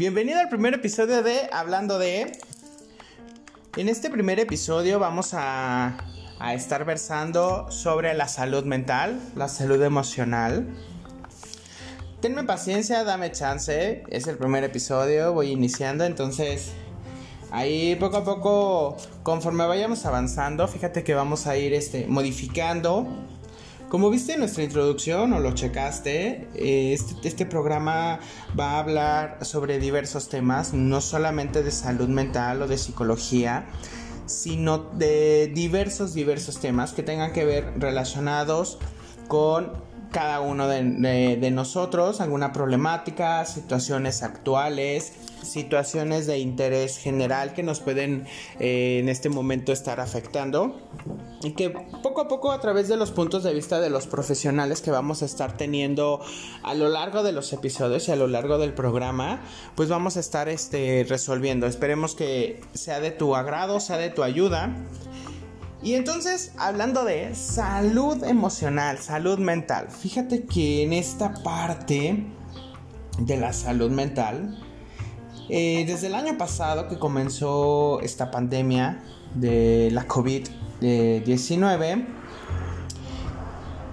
Bienvenido al primer episodio de Hablando de... En este primer episodio vamos a, a estar versando sobre la salud mental, la salud emocional. Tenme paciencia, dame chance. Es el primer episodio, voy iniciando, entonces ahí poco a poco, conforme vayamos avanzando, fíjate que vamos a ir este, modificando como viste en nuestra introducción o lo checaste, eh, este, este, programa va a hablar sobre diversos temas, no solamente de salud mental o de psicología, sino de diversos, diversos temas que tengan que ver relacionados con cada uno de, nosotros, alguna problemática, situaciones actuales, situaciones de interés general que nos pueden eh, en este momento estar afectando y que poco a poco a través de los puntos de vista de los profesionales que vamos a estar teniendo a lo largo de los episodios y a lo largo del programa, pues vamos a estar este, resolviendo. Esperemos que sea de tu agrado, sea de tu ayuda. Y entonces, hablando de salud emocional, salud mental, fíjate que en esta parte de la salud mental, eh, desde el año pasado que comenzó esta pandemia de la COVID-19,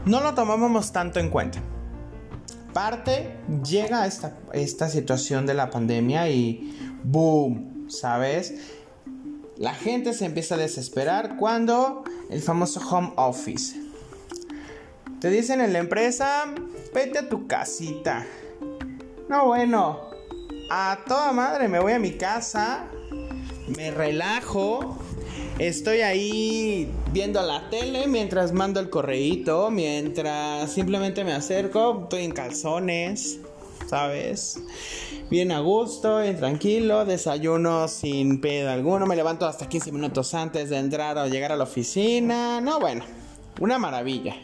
no lo tomábamos tanto en cuenta. Parte llega esta, esta situación de la pandemia y boom, ¿sabes? La gente se empieza a desesperar cuando el famoso home office. Te dicen en la empresa, vete a tu casita. No, bueno, a toda madre me voy a mi casa, me relajo, estoy ahí viendo la tele mientras mando el correíto, mientras simplemente me acerco, estoy en calzones, ¿sabes? bien a gusto, bien tranquilo, desayuno sin pedo alguno, me levanto hasta 15 minutos antes de entrar o llegar a la oficina, no, bueno, una maravilla.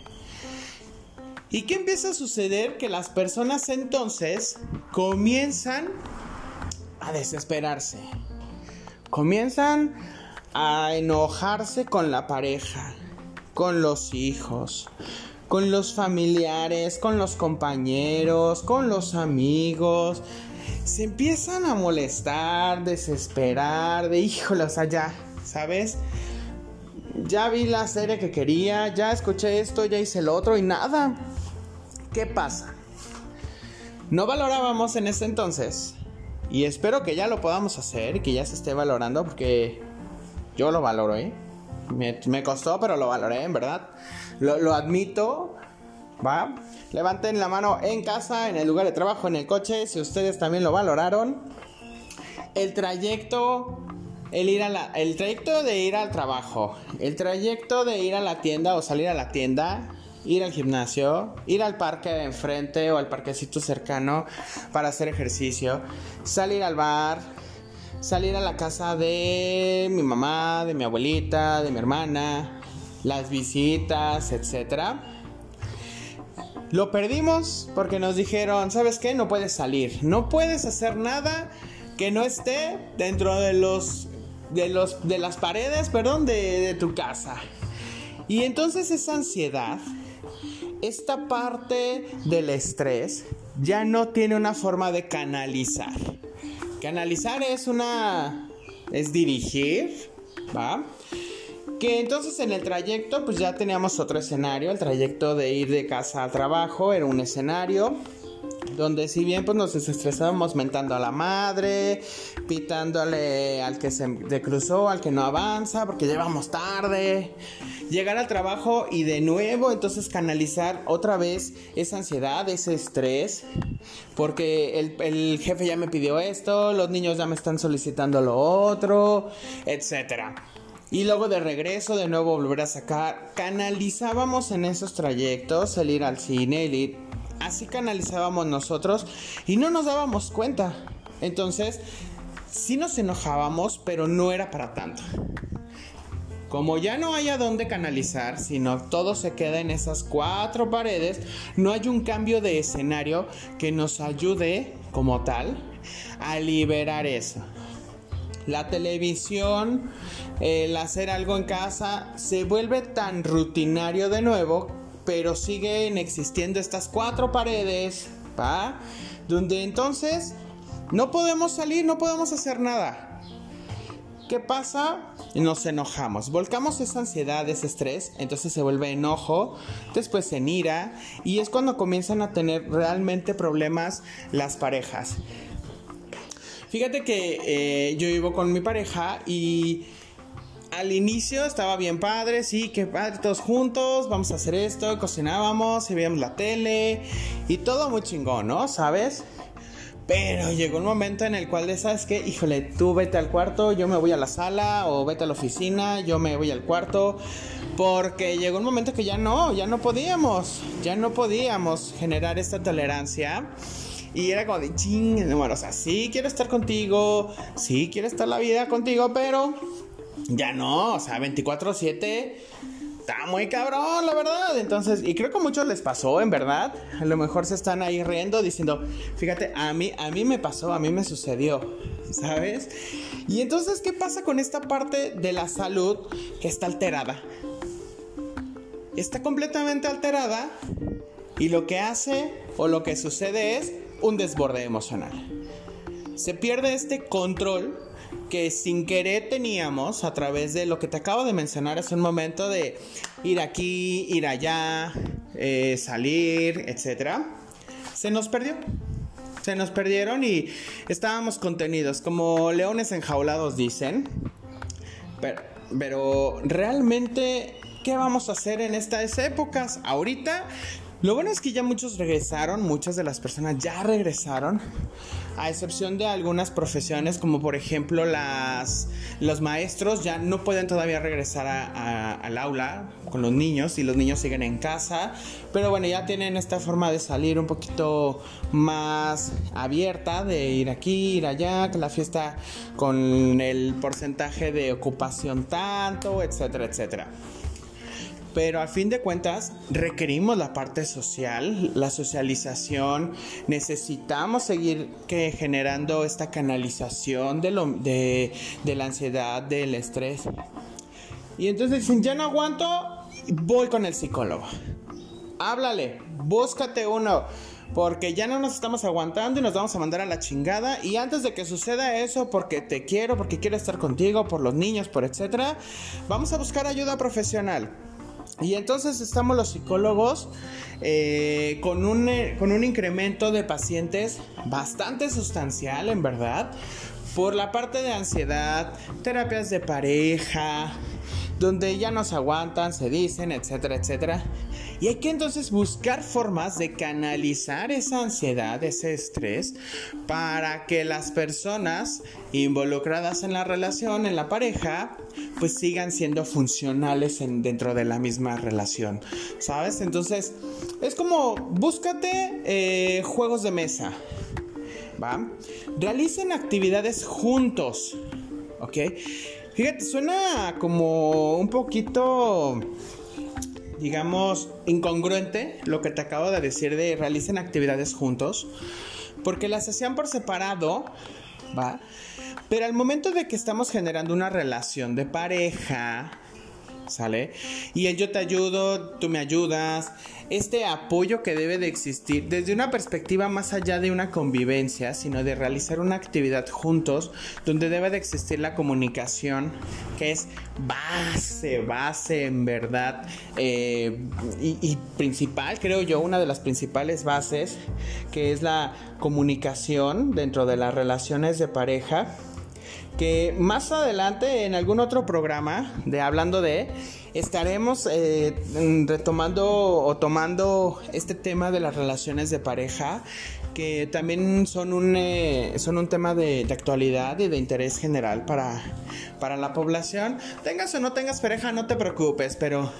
¿Y qué empieza a suceder? Que las personas entonces comienzan a desesperarse, comienzan a enojarse con la pareja, con los hijos, con los familiares, con los compañeros, con los amigos, se empiezan a molestar, desesperar, de híjole, o ya, ¿sabes? Ya vi la serie que quería, ya escuché esto, ya hice lo otro y nada. ¿Qué pasa? No valorábamos en ese entonces. Y espero que ya lo podamos hacer que ya se esté valorando porque yo lo valoro, ¿eh? Me, costó, pero lo valoré, en verdad. Lo, admito, ¿va? Levanten la mano en casa, en el lugar de trabajo, en el coche, si ustedes también lo valoraron. El trayecto, el ir el trayecto de ir al trabajo, el trayecto de ir a la tienda o salir a la tienda, ir al gimnasio, ir al parque de enfrente o al parquecito cercano para hacer ejercicio, salir al bar, salir a la casa de mi mamá, de mi abuelita, de mi hermana, las visitas, etcétera lo perdimos porque nos dijeron, ¿sabes qué? No puedes salir, no puedes hacer nada que no esté dentro de los de los de las paredes, perdón, de tu casa. Y entonces esa ansiedad, esta parte del estrés ya no tiene una forma de canalizar. Canalizar es una es dirigir, ¿va? Que entonces en el trayecto pues ya teníamos otro escenario, el trayecto de ir de casa al trabajo era un escenario donde si bien pues nos desestresábamos mentando a la madre, pitándole al que se cruzó, al que no avanza, porque llevamos tarde, llegar al trabajo y de nuevo entonces canalizar otra vez esa ansiedad, ese estrés, porque el, jefe ya me pidió esto, los niños ya me están solicitando lo otro, etcétera. Y luego de regreso, de nuevo volver a sacar. Canalizábamos en esos trayectos el ir al cine, el ir. Así canalizábamos nosotros y no nos dábamos cuenta. Entonces, sí nos enojábamos, pero no era para tanto. Como ya no hay a dónde canalizar, sino todo se queda en esas cuatro paredes, no hay un cambio de escenario que nos ayude como tal a liberar eso la televisión, el hacer algo en casa, se vuelve tan rutinario de nuevo, pero siguen existiendo estas cuatro paredes, ¿va? Donde entonces No podemos salir, no podemos hacer nada. ¿Qué pasa? Nos enojamos, volcamos esa ansiedad, ese estrés, entonces se vuelve enojo, después en ira y es cuando comienzan a tener realmente problemas las parejas. Fíjate que eh, yo vivo con mi pareja y al inicio estaba bien padre, sí, que padre, todos juntos, vamos a hacer esto, cocinábamos veíamos la tele y todo muy chingón, ¿no? ¿Sabes? Pero llegó un momento en el cual de, ¿sabes qué? Híjole, tú vete al cuarto, yo me voy a la sala o vete a la oficina, yo me voy al cuarto. Porque llegó un momento que ya no, ya no podíamos, ya no podíamos generar esta tolerancia. Y era como de ching, bueno, o sea, sí quiero estar contigo, sí quiero estar la vida contigo, pero ya no, o sea, 24/7 está muy cabrón, la verdad. Entonces, y creo que a muchos les pasó, en verdad. A lo mejor se están ahí riendo diciendo, fíjate, a mí, a mí me pasó, a mí me sucedió, ¿sabes? Y entonces, ¿qué pasa con esta parte de la salud que está alterada? Está completamente alterada y lo que hace o lo que sucede es un desborde emocional. Se pierde este control que sin querer teníamos a través de lo que te acabo de mencionar hace un momento de ir aquí, ir allá, eh, salir, etc. Se nos perdió. Se nos perdieron y estábamos contenidos, como leones enjaulados dicen. Pero, pero realmente, ¿qué vamos a hacer en estas épocas? Ahorita lo bueno es que ya muchos regresaron, muchas de las personas ya regresaron, a excepción de algunas profesiones como por ejemplo las, los maestros ya no pueden todavía regresar al aula con los niños y los niños siguen en casa, pero bueno, ya tienen esta forma de salir un poquito más abierta, de ir aquí, ir allá, que la fiesta con el porcentaje de ocupación tanto, etcétera, etcétera. Pero a fin de cuentas requerimos la parte social, la socialización, necesitamos seguir que generando esta canalización de, lo, de, de la ansiedad, del estrés. Y entonces dicen, ya no aguanto, voy con el psicólogo. Háblale, búscate uno. Porque ya no nos estamos aguantando y nos vamos a mandar a la chingada. Y antes de que suceda eso, porque te quiero, porque quiero estar contigo, por los niños, por etcétera, vamos a buscar ayuda profesional. Y entonces estamos los psicólogos eh, con, un, eh, con un incremento de pacientes bastante sustancial, en verdad, por la parte de ansiedad, terapias de pareja, donde ya nos aguantan, se dicen, etcétera, etcétera. Y hay que entonces buscar formas de canalizar esa ansiedad, ese estrés, para que las personas involucradas en la relación, en la pareja, pues sigan siendo funcionales dentro de la misma relación. ¿Sabes? Entonces, es como, búscate eh, juegos de mesa. ¿Va? Realicen actividades juntos. ¿Ok? Fíjate, suena como un poquito digamos, incongruente lo que te acabo de decir de realicen actividades juntos, porque las hacían por separado, ¿va? Pero al momento de que estamos generando una relación de pareja, ¿sale? Y yo te ayudo, tú me ayudas, este apoyo que debe de existir desde una perspectiva más allá de una convivencia, sino de realizar una actividad juntos, donde debe de existir la comunicación, que es base, base en verdad, eh, y principal, creo yo, una de las principales bases, que es la comunicación dentro de las relaciones de pareja que más adelante en algún otro programa de hablando de estaremos eh, retomando o tomando este tema de las relaciones de pareja que también son un, eh, son un tema de, de, actualidad y de interés general para, para la población. Tengas o no tengas pareja, no te preocupes, pero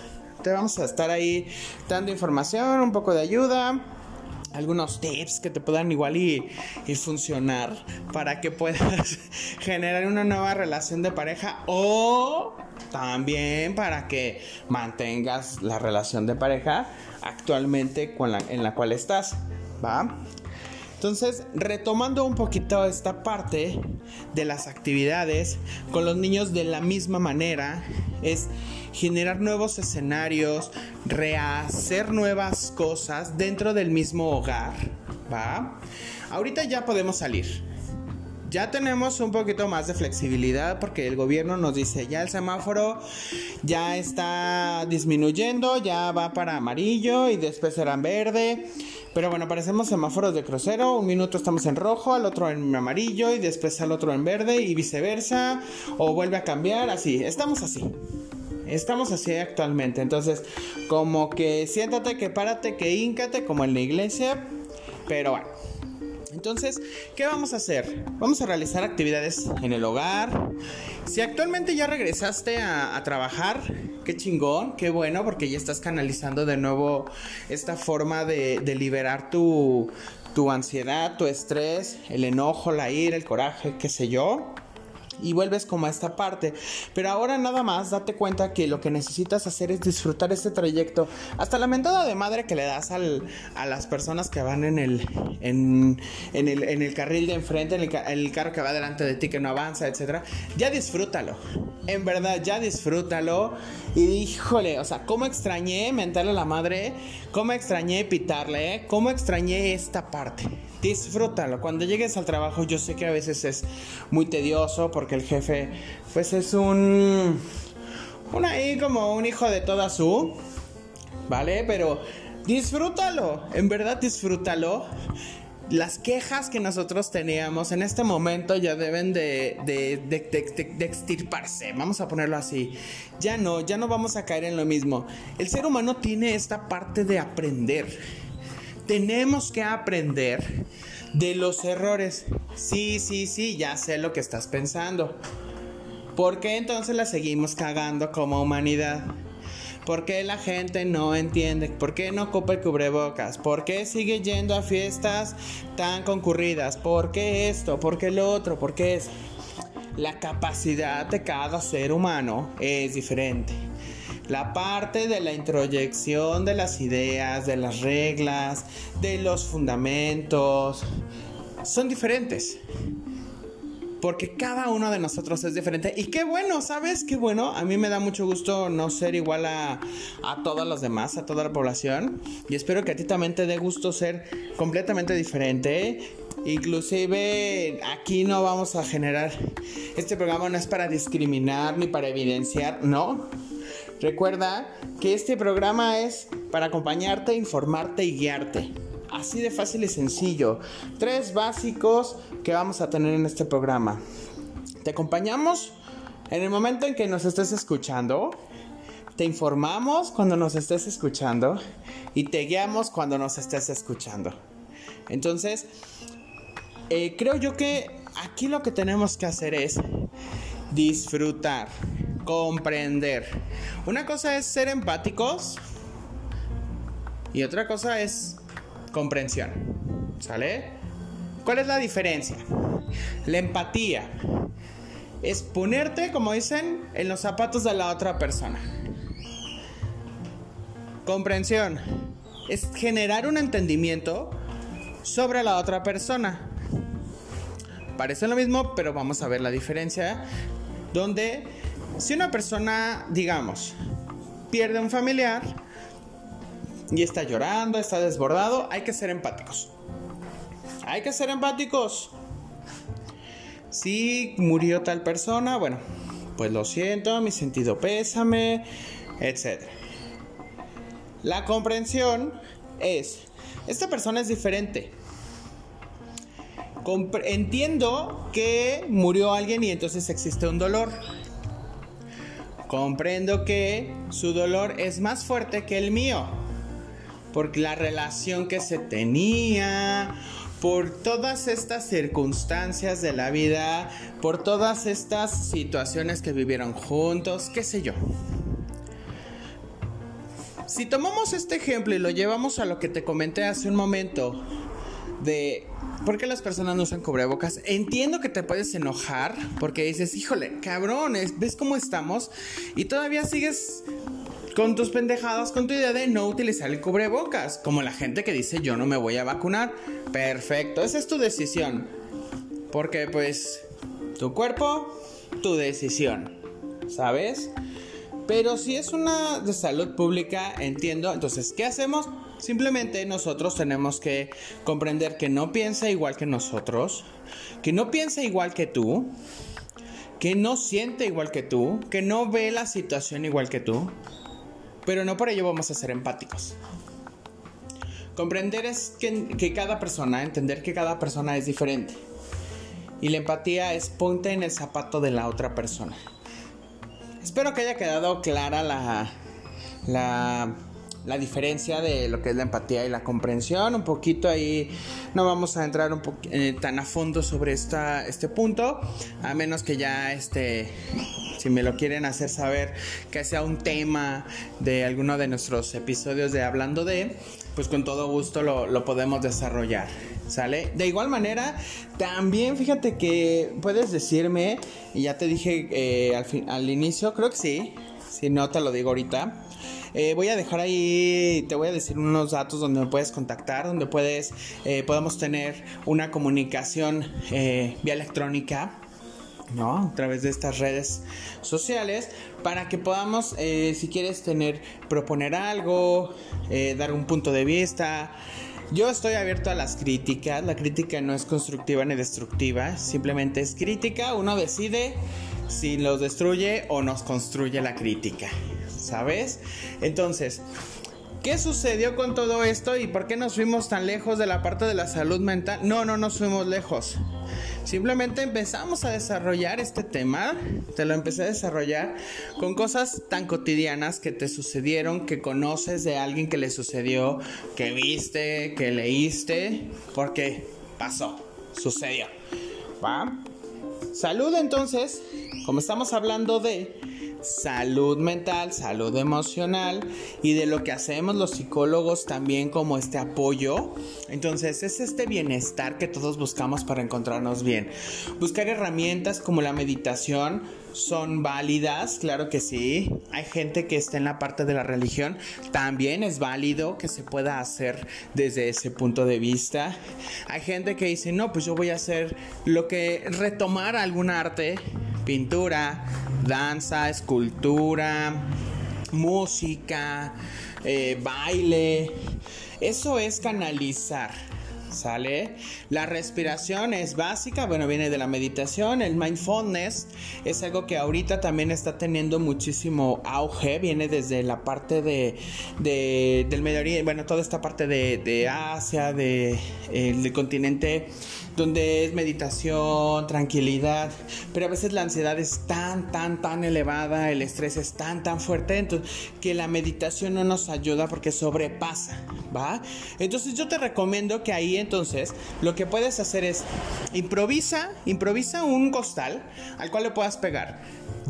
te vamos a estar ahí dando información, un poco de ayuda algunos tips que te puedan igual y, funcionar para que puedas generar una nueva relación de pareja o también para que mantengas la relación de pareja actualmente con la, en la cual estás, ¿va? Entonces, retomando un poquito esta parte de las actividades con los niños de la misma manera, es generar nuevos escenarios, rehacer nuevas cosas dentro del mismo hogar, ¿va? Ahorita ya podemos salir. ya tenemos un poquito más de flexibilidad porque el gobierno nos dice ya el semáforo ya está disminuyendo, ya va para amarillo y después será verde. Pero bueno, parecemos semáforos de crucero, un minuto estamos en rojo, al otro en amarillo y después al otro en verde y viceversa, o vuelve a cambiar, así, estamos así. Estamos así actualmente, entonces como que siéntate, que párate, que híncate, como en la iglesia, pero bueno. Entonces, ¿qué vamos a hacer? Vamos a realizar actividades en el hogar. Si actualmente ya regresaste a, trabajar, qué chingón, qué bueno, porque ya estás canalizando de nuevo esta forma de, de liberar tu, tu ansiedad, tu estrés, el enojo, la ira, el coraje, qué sé yo y vuelves como a esta parte. Pero ahora nada más date cuenta que lo que necesitas hacer es disfrutar este trayecto. Hasta la mentada de madre que le das al, a las personas que van en el, en, el, en el carril de enfrente, en el, el, carro que va delante de ti que no avanza, etc. Ya disfrútalo. En verdad, ya disfrútalo. Y híjole, o sea, cómo extrañé mentarle a la madre, cómo extrañé pitarle, cómo extrañé esta parte disfrútalo. Cuando llegues al trabajo, yo sé que a veces es muy tedioso porque el jefe, pues es un. Un ahí como un hijo de toda su. ¿Vale? Pero disfrútalo. En verdad, disfrútalo. Las quejas que nosotros teníamos en este momento ya deben de, extirparse, vamos a ponerlo así. Ya no, ya no vamos a caer en lo mismo. El ser humano tiene esta parte de aprender tenemos que aprender de los errores. Sí, sí, sí, ya sé lo que estás pensando. ¿Por qué entonces la seguimos cagando como humanidad? ¿Por qué la gente no entiende? ¿Por qué no ocupa el cubrebocas? ¿Por qué sigue yendo a fiestas tan concurridas? ¿Por qué esto? ¿Por qué lo otro? ¿Por qué es? La capacidad de cada ser humano es diferente. La parte de la introyección de las ideas, de las reglas, de los fundamentos, son diferentes. Porque cada uno de nosotros es diferente. Y qué bueno, ¿sabes? Qué bueno. A mí me da mucho gusto no ser igual a, a todos los demás, a toda la población. Y espero que a ti también te dé gusto ser completamente diferente. Inclusive aquí no vamos a generar, este programa no es para discriminar ni para evidenciar, no. Recuerda que este programa es para acompañarte, informarte y guiarte. Así de fácil y sencillo. Tres básicos que vamos a tener en este programa. Te acompañamos en el momento en que nos estés escuchando. Te informamos cuando nos estés escuchando. Y te guiamos cuando nos estés escuchando. Entonces, eh, creo yo que aquí lo que tenemos que hacer es disfrutar comprender. Una cosa es ser empáticos y otra cosa es comprensión. ¿Sale? ¿Cuál es la diferencia? La empatía es ponerte, como dicen, en los zapatos de la otra persona. Comprensión es generar un entendimiento sobre la otra persona. Parece lo mismo, pero vamos a ver la diferencia. Donde si una persona, digamos, pierde un familiar y está llorando, está desbordado, hay que ser empáticos. Hay que ser empáticos. Si murió tal persona, bueno, pues lo siento, mi sentido pésame, etc. La comprensión es, esta persona es diferente. entiendo que murió alguien y entonces existe un dolor. Comprendo que su dolor es más fuerte que el mío. Por la relación que se tenía, por todas estas circunstancias de la vida, por todas estas situaciones que vivieron juntos, qué sé yo. Si tomamos este ejemplo y lo llevamos a lo que te comenté hace un momento, de por qué las personas no usan cubrebocas. Entiendo que te puedes enojar porque dices, híjole, cabrones, ¿ves cómo estamos? Y todavía sigues con tus pendejadas, con tu idea de no utilizar el cubrebocas. Como la gente que dice, yo no me voy a vacunar. Perfecto, esa es tu decisión. Porque pues, tu cuerpo, tu decisión. ¿Sabes? Pero si es una de salud pública, entiendo. Entonces, ¿qué hacemos? Simplemente nosotros tenemos que comprender que no piensa igual que nosotros, que no piensa igual que tú, que no siente igual que tú, que no ve la situación igual que tú, pero no por ello vamos a ser empáticos. Comprender es que, cada persona, entender que cada persona es diferente. Y la empatía es ponte en el zapato de la otra persona. Espero que haya quedado clara la, la, la, diferencia de lo que es la empatía y la comprensión. Un poquito ahí no vamos a entrar eh, tan a fondo sobre esta, este punto, a menos que ya este, si me lo quieren hacer saber, que sea un tema de alguno de nuestros episodios de Hablando de, pues con todo gusto lo, lo podemos desarrollar. ¿Sale? De igual manera, también fíjate que puedes decirme, y ya te dije eh, al, al inicio, creo que sí, si no te lo digo ahorita. Eh, voy a dejar ahí, te voy a decir unos datos donde me puedes contactar, donde puedes, eh, tener una comunicación vía electrónica. ¿no? A través de estas redes sociales para que podamos, si quieres tener, proponer algo, dar un punto de vista, yo estoy abierto a las críticas. La crítica no es constructiva ni destructiva. Simplemente es crítica. Uno decide si los destruye o nos construye la crítica. ¿Sabes? Entonces, ¿Qué sucedió con todo esto y por qué nos fuimos tan lejos de la parte de la salud mental? No, no nos fuimos lejos. Simplemente empezamos a desarrollar este tema, te lo empecé a desarrollar con cosas tan cotidianas que te sucedieron, que conoces de alguien que le sucedió, que viste, que leíste, porque pasó, sucedió. ¿Va? Salud entonces, como estamos hablando de salud mental, salud emocional y de lo que hacemos los psicólogos también como este apoyo. Entonces es este bienestar que todos buscamos para encontrarnos bien. Buscar herramientas como la meditación son válidas, claro que sí. Hay gente que está en la parte de la religión, también es válido que se pueda hacer desde ese punto de vista. Hay gente que dice, no, pues yo voy a hacer lo que retomar algún arte pintura, danza, escultura, música, eh, baile. Eso es canalizar. ¿Sale? La respiración es básica, bueno, viene de la meditación, el mindfulness es algo que ahorita también está teniendo muchísimo auge, viene desde la parte de, del Medio Oriente, bueno, toda esta parte de, Asia, de, del continente donde es meditación, tranquilidad, pero a veces la ansiedad es tan, tan, tan elevada, el estrés es tan, tan fuerte, entonces que la meditación no nos ayuda porque sobrepasa, ¿va? Entonces yo te recomiendo que ahí entonces lo que puedes hacer es improvisa, improvisa un costal al cual le puedas pegar.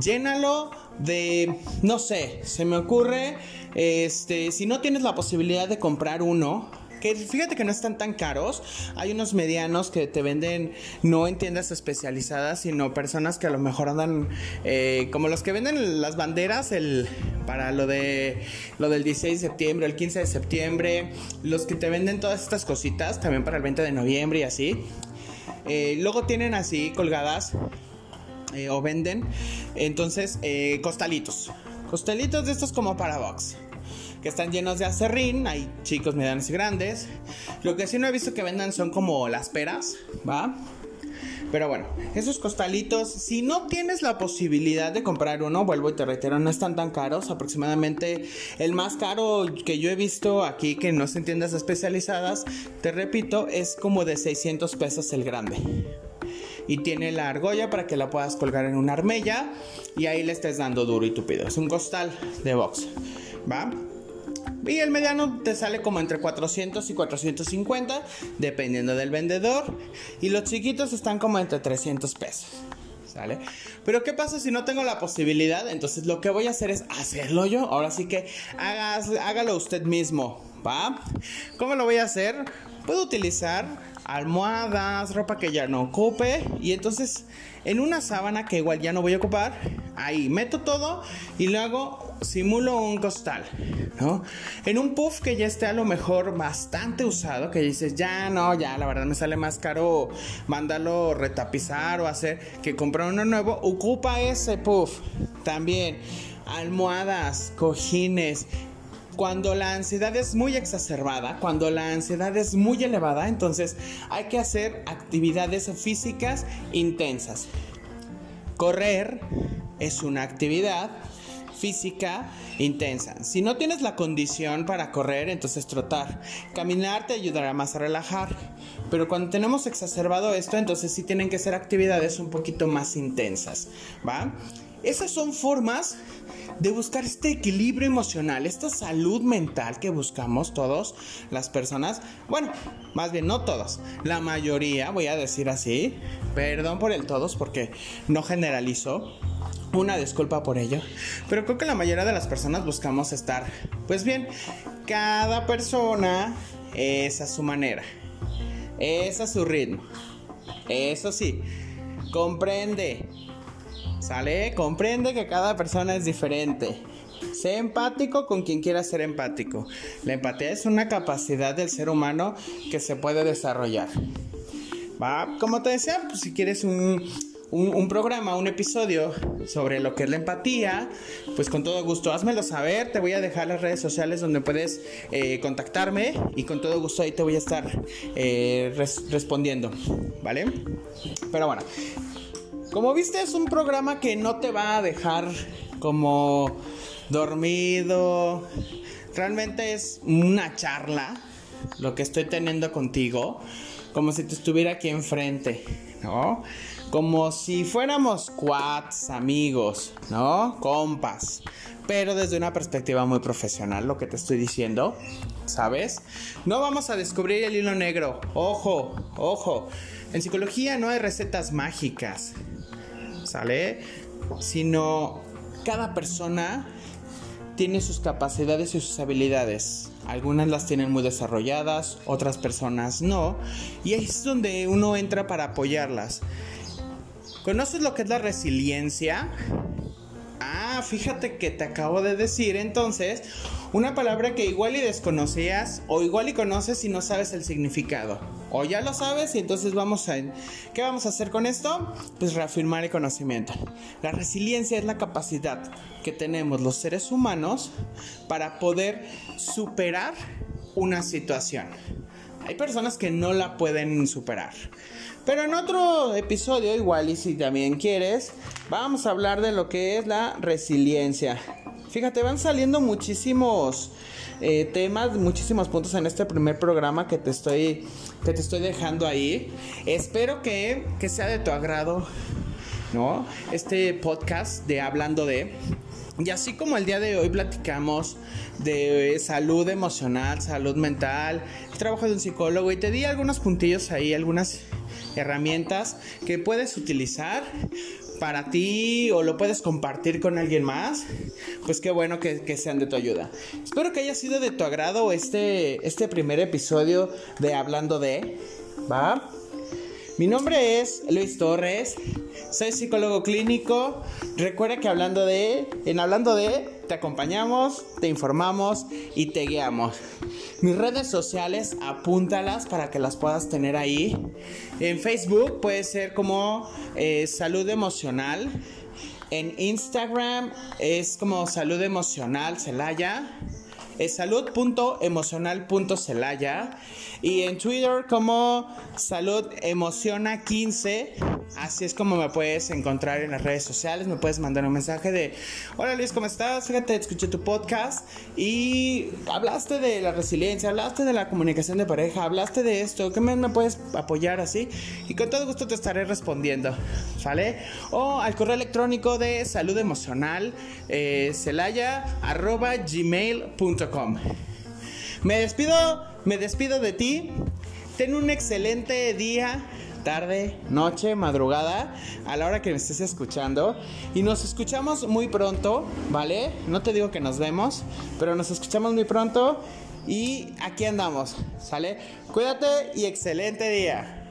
Llénalo de, no sé, se me ocurre, este, si no tienes la posibilidad de comprar uno, fíjate que no están tan caros. Hay unos medianos que te venden no en tiendas especializadas, sino personas que a lo mejor andan eh, como los que venden las banderas para lo de lo del 16 de septiembre, el 15 de septiembre, los que te venden todas estas cositas también para el 20 de noviembre y así. Eh, luego tienen así colgadas eh, o venden entonces costalitos. Costalitos de estos como para box que están llenos de acerrín, hay chicos, medianos y grandes. Lo que sí no he visto que vendan son como las peras, ¿va? Pero bueno, esos costalitos, si no tienes la posibilidad de comprar uno, vuelvo y te reitero, no están tan caros. Aproximadamente el más caro que yo he visto aquí, que no es en tiendas especializadas, te repito, es como de 600 pesos el grande. Y tiene la argolla para que la puedas colgar en una armella y ahí le estés dando duro y tupido. Es un costal de box, ¿va? Y el mediano te sale como entre 400 y 450, dependiendo del vendedor. Y los chiquitos están como entre 300 pesos. ¿Sale? Pero ¿qué pasa si no tengo la posibilidad? Entonces lo que voy a hacer es hacerlo yo. Ahora sí que hágalo usted mismo. ¿Va? ¿Cómo lo voy a hacer? Puedo utilizar almohadas, ropa que ya no ocupe. Y entonces en una sábana que igual ya no voy a ocupar, ahí meto todo y luego simulo un costal, ¿no? En un puff que ya esté a lo mejor bastante usado, que dices, ya no, ya la verdad me sale más caro mandarlo retapizar o hacer que comprar uno nuevo, ocupa ese puff también. almohadas, cojines. Cuando la ansiedad es muy exacerbada, cuando la ansiedad es muy elevada, entonces hay que hacer actividades físicas intensas. Correr es una actividad física intensa. Si no tienes la condición para correr, entonces trotar. Caminar te ayudará más a relajar. Pero cuando tenemos exacerbado esto, entonces sí tienen que ser actividades un poquito más intensas, ¿va? Esas son formas de buscar este equilibrio emocional, esta salud mental que buscamos todos las personas. Bueno, más bien no todos, la mayoría, voy a decir así. Perdón por el todos porque no generalizo. Una disculpa por ello. Pero creo que la mayoría de las personas buscamos estar, pues bien, cada persona es a su manera. Es a su ritmo. Eso sí, comprende. ¿Sale? Comprende que cada persona es diferente. Sé empático con quien quiera ser empático. La empatía es una capacidad del ser humano que se puede desarrollar. ¿Va? Como te decía, pues si quieres un, un, programa, un episodio sobre lo que es la empatía, pues con todo gusto házmelo saber. Te voy a dejar las redes sociales donde puedes eh, contactarme y con todo gusto ahí te voy a estar eh, respondiendo, ¿vale? Pero bueno, como viste es un programa que no te va a dejar como dormido. Realmente es una charla lo que estoy teniendo contigo, como si te estuviera aquí enfrente, ¿no? como si fuéramos quads, amigos, ¿no? Compas. Pero desde una perspectiva muy profesional, lo que te estoy diciendo, ¿sabes? No vamos a descubrir el hilo negro. Ojo, ojo. En psicología no hay recetas mágicas, ¿sale? Sino cada persona tiene sus capacidades y sus habilidades. Algunas las tienen muy desarrolladas, otras personas no. Y ahí es donde uno entra para apoyarlas. ¿Conoces lo que es la resiliencia? Ah, fíjate que te acabo de decir entonces una palabra que igual y desconocías o igual y conoces y no sabes el significado. O ya lo sabes y entonces vamos a... ¿Qué vamos a hacer con esto? Pues reafirmar el conocimiento. La resiliencia es la capacidad que tenemos los seres humanos para poder superar una situación. Hay personas que no la pueden superar. Pero en otro episodio, igual y si también quieres, vamos a hablar de lo que es la resiliencia. Fíjate, van saliendo muchísimos eh, temas, muchísimos puntos en este primer programa que te estoy, que te estoy dejando ahí. Espero que, que sea de tu agrado, ¿no? Este podcast de Hablando de... Y así como el día de hoy platicamos de salud emocional, salud mental, el trabajo de un psicólogo y te di algunos puntillos ahí, algunas herramientas que puedes utilizar para ti o lo puedes compartir con alguien más, pues qué bueno que, sean de tu ayuda. Espero que haya sido de tu agrado este, este primer episodio de Hablando de, ¿va? Mi nombre es Luis Torres, soy psicólogo clínico. Recuerda que hablando de, en hablando de, te acompañamos, te informamos y te guiamos. Mis redes sociales, apúntalas para que las puedas tener ahí. En Facebook puede ser como eh, salud emocional. En Instagram es como salud emocional Celaya es salud.emocional.celaya y en Twitter como salud emociona 15 así es como me puedes encontrar en las redes sociales me puedes mandar un mensaje de hola Luis cómo estás fíjate escuché tu podcast y hablaste de la resiliencia hablaste de la comunicación de pareja hablaste de esto ¿qué me, me puedes apoyar así y con todo gusto te estaré respondiendo ¿vale? o al correo electrónico de salud eh, me despido, me despido de ti. Ten un excelente día, tarde, noche, madrugada, a la hora que me estés escuchando. Y nos escuchamos muy pronto, ¿vale? No te digo que nos vemos, pero nos escuchamos muy pronto. Y aquí andamos, ¿sale? Cuídate y excelente día.